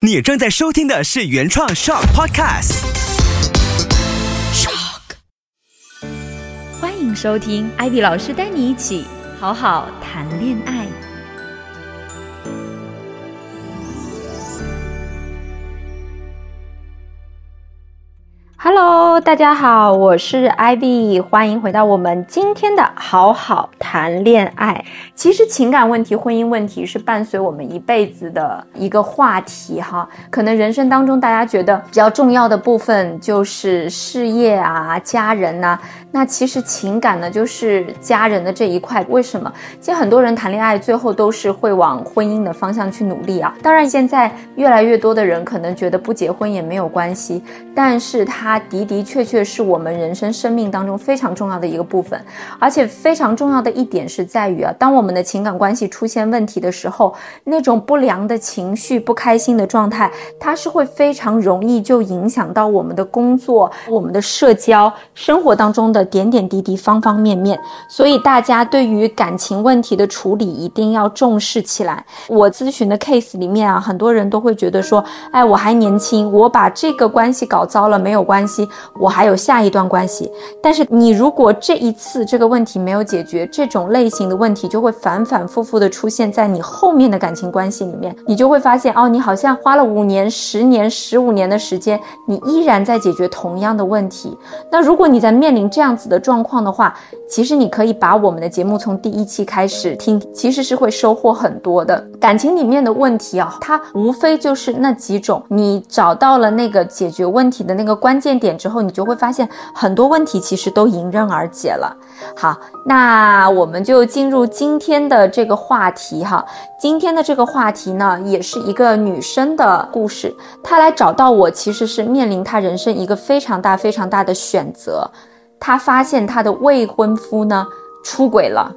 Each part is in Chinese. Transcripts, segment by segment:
你正在收听的是原创 Shock Podcast。Shock，欢迎收听艾比老师带你一起好好谈恋爱。Hello，大家好，我是 Ivy，欢迎回到我们今天的好好谈恋爱。其实情感问题、婚姻问题是伴随我们一辈子的一个话题哈。可能人生当中大家觉得比较重要的部分就是事业啊、家人呐、那其实情感呢就是家人的这一块。为什么？其实很多人谈恋爱最后都是会往婚姻的方向去努力啊。当然，现在越来越多的人可能觉得不结婚也没有关系，但是他。它的的确确是我们人生生命当中非常重要的一个部分，而且非常重要的一点是在于啊，当我们的情感关系出现问题的时候，那种不良的情绪、不开心的状态，它是会非常容易就影响到我们的工作、我们的社交生活当中的点点滴滴、方方面面。所以大家对于感情问题的处理一定要重视起来。我咨询的 case 里面啊，很多人都会觉得说，哎，我还年轻，我把这个关系搞糟了没有关。关系，我还有下一段关系。但是你如果这一次这个问题没有解决，这种类型的问题就会反反复复的出现在你后面的感情关系里面。你就会发现，哦，你好像花了五年、十年、十五年的时间，你依然在解决同样的问题。那如果你在面临这样子的状况的话，其实你可以把我们的节目从第一期开始听，其实是会收获很多的。感情里面的问题啊，它无非就是那几种，你找到了那个解决问题的那个关键。点之后，你就会发现很多问题其实都迎刃而解了。好，那我们就进入今天的这个话题哈。今天的这个话题呢，也是一个女生的故事。她来找到我，其实是面临她人生一个非常大、非常大的选择。她发现她的未婚夫呢出轨了。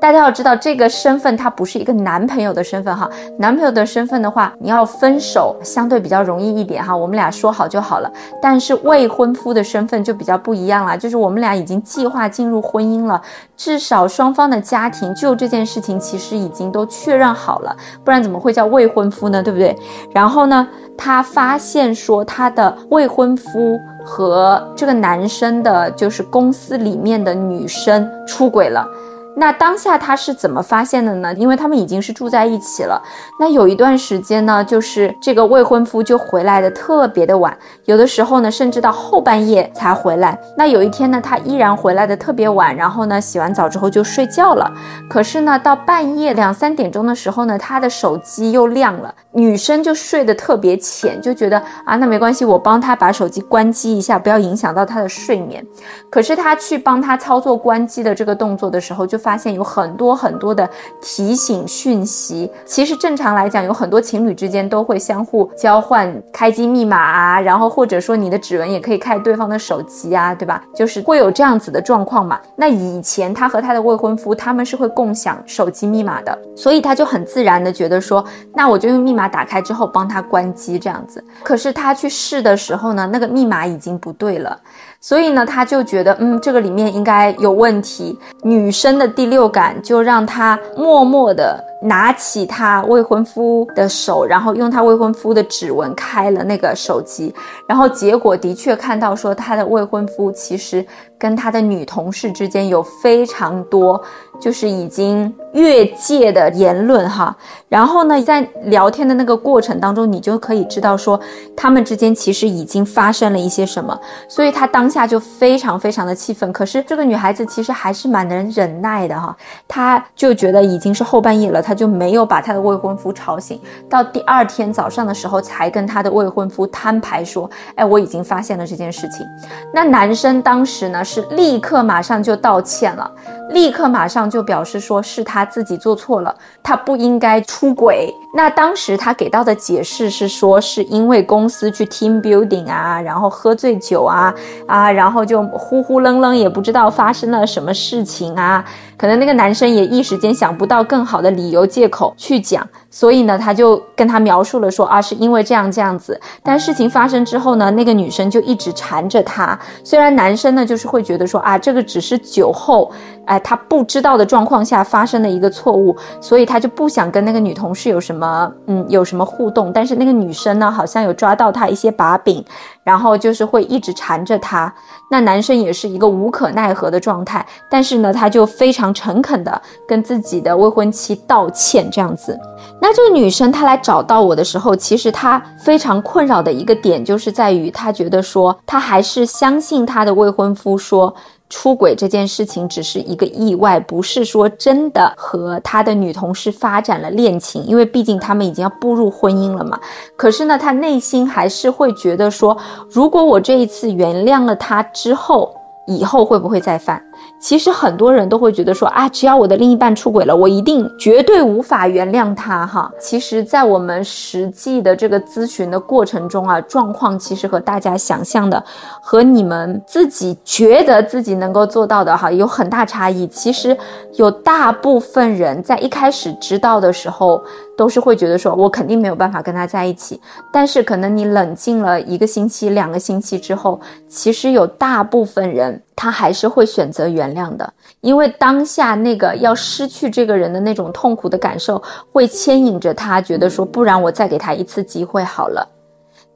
大家要知道，这个身份它不是一个男朋友的身份哈。男朋友的身份的话，你要分手相对比较容易一点哈，我们俩说好就好了。但是未婚夫的身份就比较不一样了，就是我们俩已经计划进入婚姻了，至少双方的家庭就这件事情其实已经都确认好了，不然怎么会叫未婚夫呢？对不对？然后呢，他发现说他的未婚夫和这个男生的，就是公司里面的女生出轨了。那当下他是怎么发现的呢？因为他们已经是住在一起了。那有一段时间呢，就是这个未婚夫就回来的特别的晚，有的时候呢，甚至到后半夜才回来。那有一天呢，他依然回来的特别晚，然后呢，洗完澡之后就睡觉了。可是呢，到半夜两三点钟的时候呢，他的手机又亮了。女生就睡得特别浅，就觉得啊，那没关系，我帮他把手机关机一下，不要影响到他的睡眠。可是他去帮他操作关机的这个动作的时候，就发现有很多很多的提醒讯息。其实正常来讲，有很多情侣之间都会相互交换开机密码啊，然后或者说你的指纹也可以开对方的手机啊，对吧？就是会有这样子的状况嘛。那以前他和他的未婚夫他们是会共享手机密码的，所以他就很自然的觉得说，那我就用密码。打开之后帮他关机这样子，可是他去试的时候呢，那个密码已经不对了，所以呢，他就觉得嗯，这个里面应该有问题。女生的第六感就让他默默的拿起他未婚夫的手，然后用他未婚夫的指纹开了那个手机，然后结果的确看到说他的未婚夫其实跟他的女同事之间有非常多就是已经越界的言论哈，然后呢，在聊天的那个过程当中，你就可以知道说他们之间其实已经发生了一些什么，所以他当下就非常非常的气愤。可是这个女孩子其实还是蛮能忍耐的哈，她就觉得已经是后半夜了。她就没有把她的未婚夫吵醒，到第二天早上的时候才跟她的未婚夫摊牌说：“哎，我已经发现了这件事情。”那男生当时呢是立刻马上就道歉了，立刻马上就表示说是他自己做错了，他不应该出轨。那当时他给到的解释是说，是因为公司去 team building 啊，然后喝醉酒啊啊，然后就呼呼愣愣，也不知道发生了什么事情啊。可能那个男生也一时间想不到更好的理由借口去讲，所以呢，他就跟他描述了说啊，是因为这样这样子。但事情发生之后呢，那个女生就一直缠着他。虽然男生呢就是会觉得说啊，这个只是酒后，哎，他不知道的状况下发生的一个错误，所以他就不想跟那个女同事有什么，嗯，有什么互动。但是那个女生呢，好像有抓到他一些把柄，然后就是会一直缠着他。那男生也是一个无可奈何的状态，但是呢，他就非常诚恳的跟自己的未婚妻道歉，这样子。那这个女生她来找到我的时候，其实她非常困扰的一个点，就是在于她觉得说，她还是相信她的未婚夫说出轨这件事情只是一个意外，不是说真的和他的女同事发展了恋情，因为毕竟他们已经要步入婚姻了嘛。可是呢，他内心还是会觉得说，如果我这一次原谅了他之后，以后会不会再犯？其实很多人都会觉得说啊，只要我的另一半出轨了，我一定绝对无法原谅他哈。其实，在我们实际的这个咨询的过程中啊，状况其实和大家想象的，和你们自己觉得自己能够做到的哈，有很大差异。其实有大部分人在一开始知道的时候，都是会觉得说我肯定没有办法跟他在一起。但是可能你冷静了一个星期、两个星期之后，其实有大部分人。他还是会选择原谅的，因为当下那个要失去这个人的那种痛苦的感受，会牵引着他觉得说，不然我再给他一次机会好了。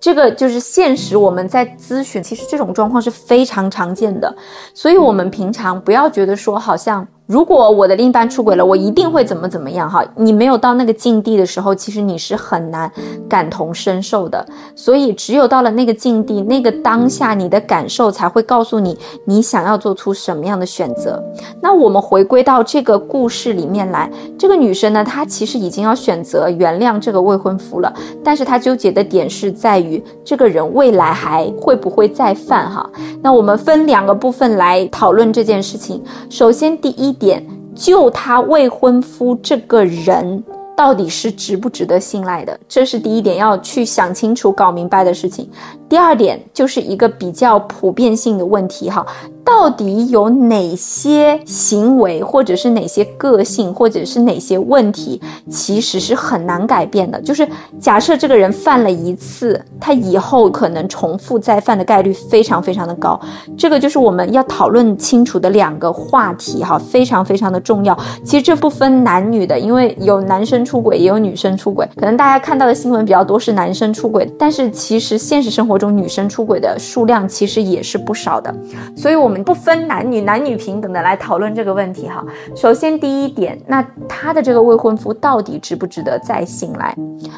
这个就是现实。我们在咨询，其实这种状况是非常常见的，所以我们平常不要觉得说好像。如果我的另一半出轨了，我一定会怎么怎么样哈？你没有到那个境地的时候，其实你是很难感同身受的。所以只有到了那个境地，那个当下，你的感受才会告诉你你想要做出什么样的选择。那我们回归到这个故事里面来，这个女生呢，她其实已经要选择原谅这个未婚夫了，但是她纠结的点是在于这个人未来还会不会再犯哈？那我们分两个部分来讨论这件事情。首先，第一。点，就他未婚夫这个人到底是值不值得信赖的，这是第一点要去想清楚、搞明白的事情。第二点就是一个比较普遍性的问题哈。到底有哪些行为，或者是哪些个性，或者是哪些问题，其实是很难改变的。就是假设这个人犯了一次，他以后可能重复再犯的概率非常非常的高。这个就是我们要讨论清楚的两个话题哈，非常非常的重要。其实这不分男女的，因为有男生出轨，也有女生出轨。可能大家看到的新闻比较多是男生出轨，但是其实现实生活中女生出轨的数量其实也是不少的。所以，我们。不分男女，男女平等的来讨论这个问题哈。首先第一点，那他的这个未婚夫到底值不值得再信赖？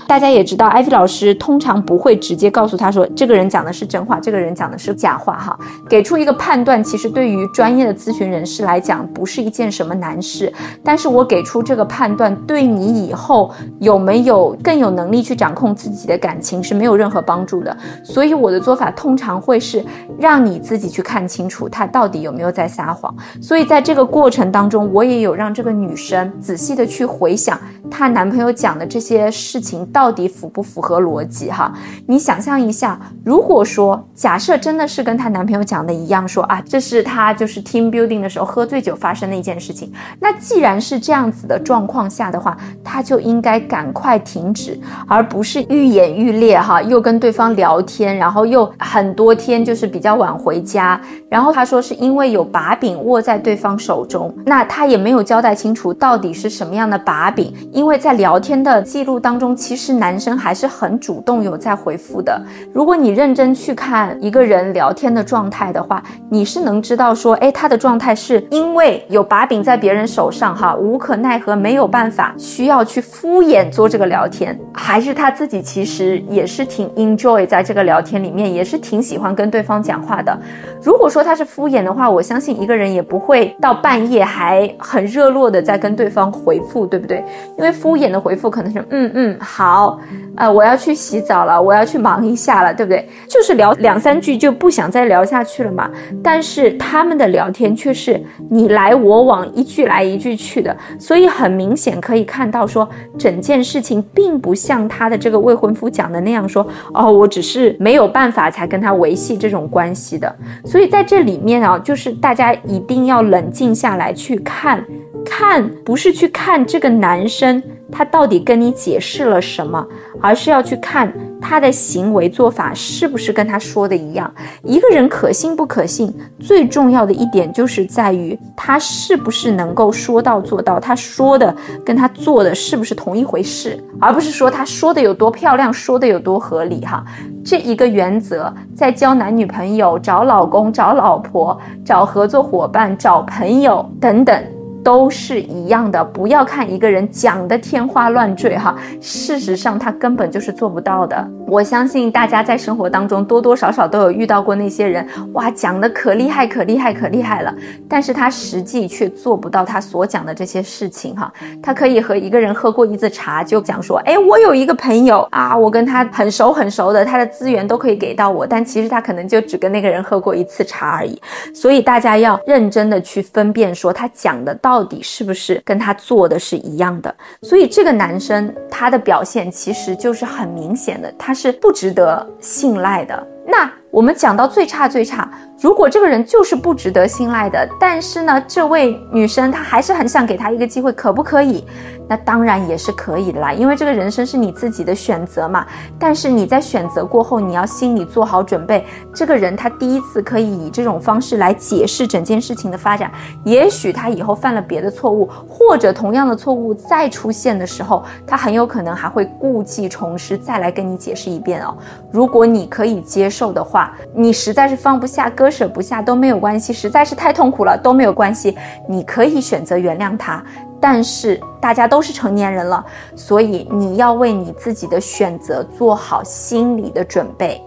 大家也知道，艾菲老师通常不会直接告诉他说这个人讲的是真话，这个人讲的是假话哈。给出一个判断，其实对于专业的咨询人士来讲，不是一件什么难事。但是我给出这个判断，对你以后有没有更有能力去掌控自己的感情是没有任何帮助的。所以我的做法通常会是让你自己去看清楚他。到底有没有在撒谎？所以在这个过程当中，我也有让这个女生仔细的去回想她男朋友讲的这些事情到底符不符合逻辑哈？你想象一下，如果说假设真的是跟她男朋友讲的一样，说啊，这是她就是 team building 的时候喝醉酒发生的一件事情，那既然是这样子的状况下的话，她就应该赶快停止，而不是愈演愈烈哈，又跟对方聊天，然后又很多天就是比较晚回家，然后她说。说是因为有把柄握在对方手中，那他也没有交代清楚到底是什么样的把柄。因为在聊天的记录当中，其实男生还是很主动有在回复的。如果你认真去看一个人聊天的状态的话，你是能知道说，哎，他的状态是因为有把柄在别人手上，哈，无可奈何，没有办法，需要去敷衍做这个聊天，还是他自己其实也是挺 enjoy 在这个聊天里面，也是挺喜欢跟对方讲话的。如果说他是敷敷衍。的话，我相信一个人也不会到半夜还很热络的在跟对方回复，对不对？因为敷衍的回复可能是嗯嗯好，呃我要去洗澡了，我要去忙一下了，对不对？就是聊两三句就不想再聊下去了嘛。但是他们的聊天却是你来我往，一句来一句去的，所以很明显可以看到说整件事情并不像他的这个未婚夫讲的那样说哦，我只是没有办法才跟他维系这种关系的。所以在这里面。就是大家一定要冷静下来去看，看不是去看这个男生他到底跟你解释了什么，而是要去看他的行为做法是不是跟他说的一样。一个人可信不可信，最重要的一点就是在于他是不是能够说到做到，他说的跟他做的是不是同一回事，而不是说他说的有多漂亮，说的有多合理哈。这一个原则，在交男女朋友、找老公、找老婆、找合作伙伴、找朋友等等。都是一样的，不要看一个人讲的天花乱坠哈，事实上他根本就是做不到的。我相信大家在生活当中多多少少都有遇到过那些人，哇，讲的可厉害、可厉害、可厉害了，但是他实际却做不到他所讲的这些事情哈。他可以和一个人喝过一次茶就讲说，哎，我有一个朋友啊，我跟他很熟很熟的，他的资源都可以给到我，但其实他可能就只跟那个人喝过一次茶而已。所以大家要认真的去分辨说他讲的到。底是不是跟他做的是一样的？所以这个男生他的表现其实就是很明显的，他是是不值得信赖的。那我们讲到最差最差。如果这个人就是不值得信赖的，但是呢，这位女生她还是很想给他一个机会，可不可以？那当然也是可以的啦，因为这个人生是你自己的选择嘛。但是你在选择过后，你要心里做好准备，这个人他第一次可以以这种方式来解释整件事情的发展，也许他以后犯了别的错误，或者同样的错误再出现的时候，他很有可能还会故技重施，再来跟你解释一遍哦。如果你可以接受的话，你实在是放不下割。舍不下都没有关系，实在是太痛苦了都没有关系，你可以选择原谅他。但是大家都是成年人了，所以你要为你自己的选择做好心理的准备，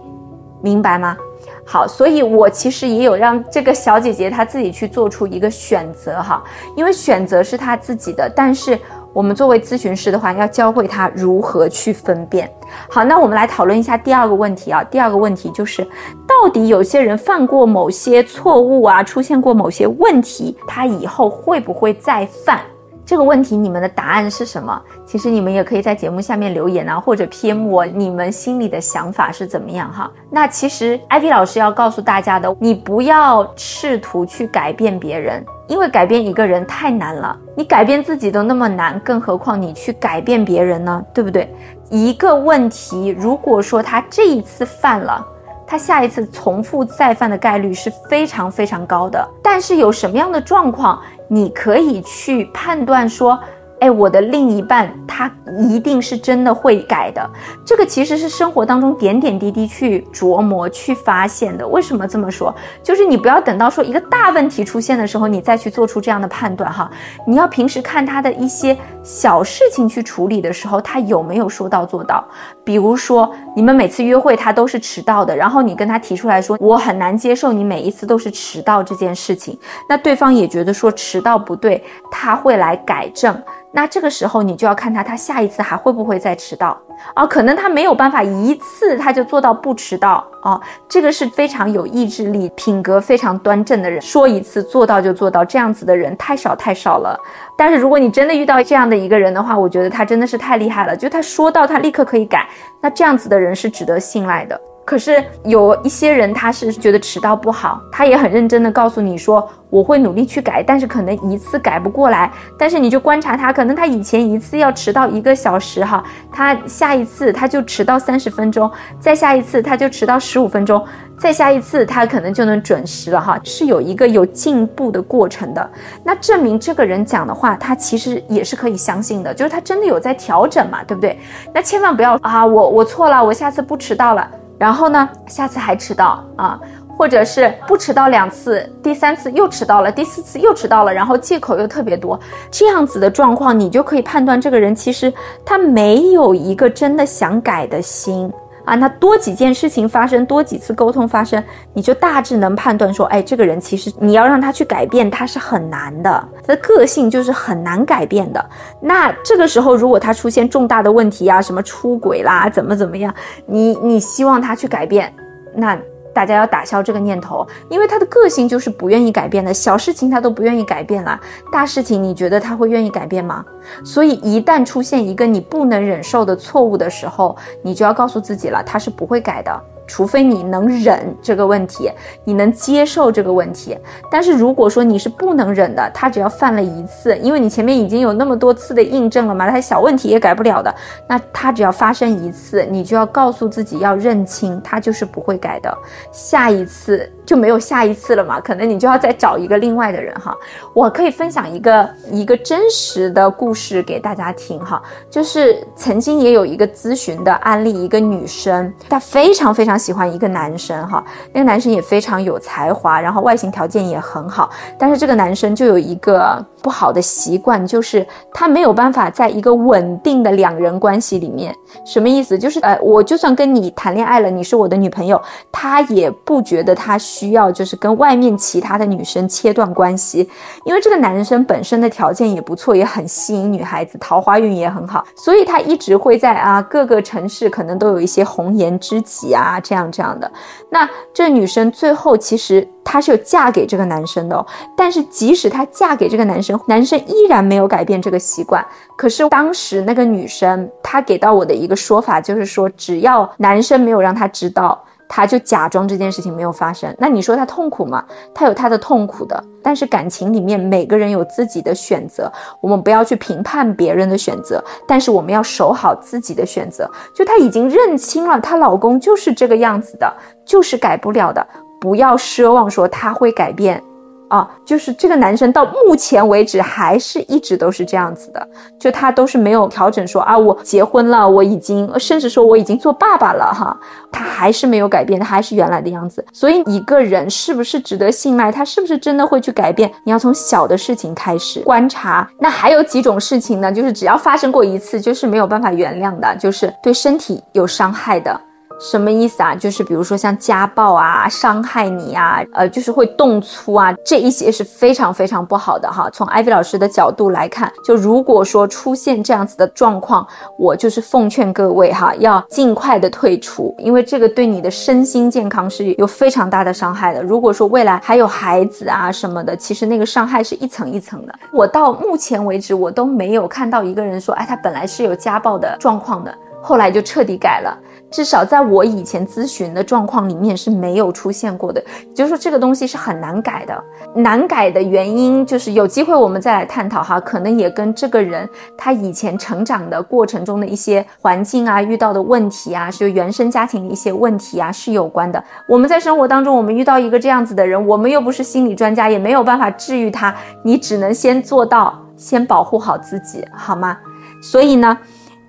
明白吗？好，所以我其实也有让这个小姐姐她自己去做出一个选择哈，因为选择是她自己的，但是。我们作为咨询师的话，要教会他如何去分辨。好，那我们来讨论一下第二个问题啊。第二个问题就是，到底有些人犯过某些错误啊，出现过某些问题，他以后会不会再犯？这个问题你们的答案是什么？其实你们也可以在节目下面留言啊，或者 PM 我你们心里的想法是怎么样哈。那其实艾薇老师要告诉大家的，你不要试图去改变别人。因为改变一个人太难了，你改变自己都那么难，更何况你去改变别人呢？对不对？一个问题，如果说他这一次犯了，他下一次重复再犯的概率是非常非常高的。但是有什么样的状况，你可以去判断说？哎，我的另一半他一定是真的会改的，这个其实是生活当中点点滴滴去琢磨、去发现的。为什么这么说？就是你不要等到说一个大问题出现的时候，你再去做出这样的判断哈。你要平时看他的一些小事情去处理的时候，他有没有说到做到。比如说，你们每次约会他都是迟到的，然后你跟他提出来说，我很难接受你每一次都是迟到这件事情，那对方也觉得说迟到不对，他会来改正。那这个时候你就要看他，他下一次还会不会再迟到啊？可能他没有办法一次他就做到不迟到啊。这个是非常有意志力、品格非常端正的人，说一次做到就做到，这样子的人太少太少了。但是如果你真的遇到这样的一个人的话，我觉得他真的是太厉害了，就他说到他立刻可以改，那这样子的人是值得信赖的。可是有一些人，他是觉得迟到不好，他也很认真的告诉你说，我会努力去改，但是可能一次改不过来。但是你就观察他，可能他以前一次要迟到一个小时哈，他下一次他就迟到三十分钟，再下一次他就迟到十五分钟，再下一次他可能就能准时了哈，是有一个有进步的过程的。那证明这个人讲的话，他其实也是可以相信的，就是他真的有在调整嘛，对不对？那千万不要啊，我我错了，我下次不迟到了。然后呢，下次还迟到啊，或者是不迟到两次，第三次又迟到了，第四次又迟到了，然后借口又特别多，这样子的状况，你就可以判断这个人其实他没有一个真的想改的心。啊，那多几件事情发生，多几次沟通发生，你就大致能判断说，哎，这个人其实你要让他去改变，他是很难的，他的个性就是很难改变的。那这个时候，如果他出现重大的问题啊，什么出轨啦，怎么怎么样，你你希望他去改变，那。大家要打消这个念头，因为他的个性就是不愿意改变的。小事情他都不愿意改变了，大事情你觉得他会愿意改变吗？所以一旦出现一个你不能忍受的错误的时候，你就要告诉自己了，他是不会改的。除非你能忍这个问题，你能接受这个问题。但是如果说你是不能忍的，他只要犯了一次，因为你前面已经有那么多次的印证了嘛，他小问题也改不了的，那他只要发生一次，你就要告诉自己要认清，他就是不会改的，下一次。就没有下一次了嘛？可能你就要再找一个另外的人哈。我可以分享一个一个真实的故事给大家听哈，就是曾经也有一个咨询的案例，一个女生她非常非常喜欢一个男生哈，那个男生也非常有才华，然后外形条件也很好，但是这个男生就有一个不好的习惯，就是他没有办法在一个稳定的两人关系里面。什么意思？就是呃，我就算跟你谈恋爱了，你是我的女朋友，他也不觉得他。需要就是跟外面其他的女生切断关系，因为这个男生本身的条件也不错，也很吸引女孩子，桃花运也很好，所以他一直会在啊各个城市可能都有一些红颜知己啊，这样这样的。那这女生最后其实她是有嫁给这个男生的，哦，但是即使她嫁给这个男生，男生依然没有改变这个习惯。可是当时那个女生她给到我的一个说法就是说，只要男生没有让她知道。他就假装这件事情没有发生，那你说他痛苦吗？他有他的痛苦的，但是感情里面每个人有自己的选择，我们不要去评判别人的选择，但是我们要守好自己的选择。就她已经认清了，她老公就是这个样子的，就是改不了的，不要奢望说他会改变。啊，就是这个男生到目前为止还是一直都是这样子的，就他都是没有调整说啊，我结婚了，我已经甚至说我已经做爸爸了哈，他还是没有改变，他还是原来的样子。所以一个人是不是值得信赖，他是不是真的会去改变，你要从小的事情开始观察。那还有几种事情呢，就是只要发生过一次，就是没有办法原谅的，就是对身体有伤害的。什么意思啊？就是比如说像家暴啊、伤害你啊，呃，就是会动粗啊，这一些是非常非常不好的哈。从艾薇老师的角度来看，就如果说出现这样子的状况，我就是奉劝各位哈，要尽快的退出，因为这个对你的身心健康是有非常大的伤害的。如果说未来还有孩子啊什么的，其实那个伤害是一层一层的。我到目前为止，我都没有看到一个人说，哎，他本来是有家暴的状况的，后来就彻底改了。至少在我以前咨询的状况里面是没有出现过的，就是说这个东西是很难改的。难改的原因就是有机会我们再来探讨哈，可能也跟这个人他以前成长的过程中的一些环境啊、遇到的问题啊，就原生家庭的一些问题啊是有关的。我们在生活当中，我们遇到一个这样子的人，我们又不是心理专家，也没有办法治愈他，你只能先做到先保护好自己，好吗？所以呢。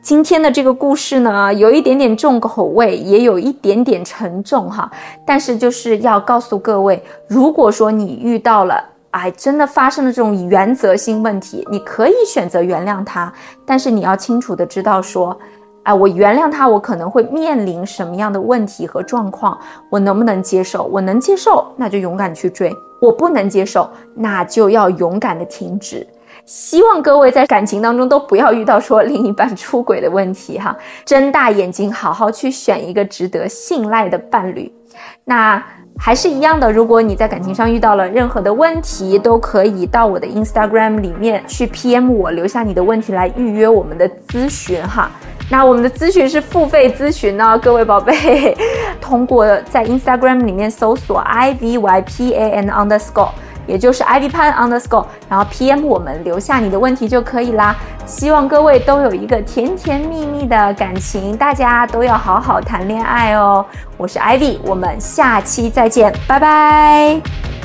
今天的这个故事呢，有一点点重口味，也有一点点沉重哈。但是就是要告诉各位，如果说你遇到了，哎，真的发生了这种原则性问题，你可以选择原谅他，但是你要清楚的知道说，哎，我原谅他，我可能会面临什么样的问题和状况，我能不能接受？我能接受，那就勇敢去追；我不能接受，那就要勇敢的停止。希望各位在感情当中都不要遇到说另一半出轨的问题哈，睁大眼睛好好去选一个值得信赖的伴侣。那还是一样的，如果你在感情上遇到了任何的问题，都可以到我的 Instagram 里面去 PM 我，留下你的问题来预约我们的咨询哈。那我们的咨询是付费咨询呢，各位宝贝，通过在 Instagram 里面搜索 I V Y P A N underscore。也就是 ivy pan underscore，然后 PM 我们留下你的问题就可以啦。希望各位都有一个甜甜蜜蜜的感情，大家都要好好谈恋爱哦。我是 ivy，我们下期再见，拜拜。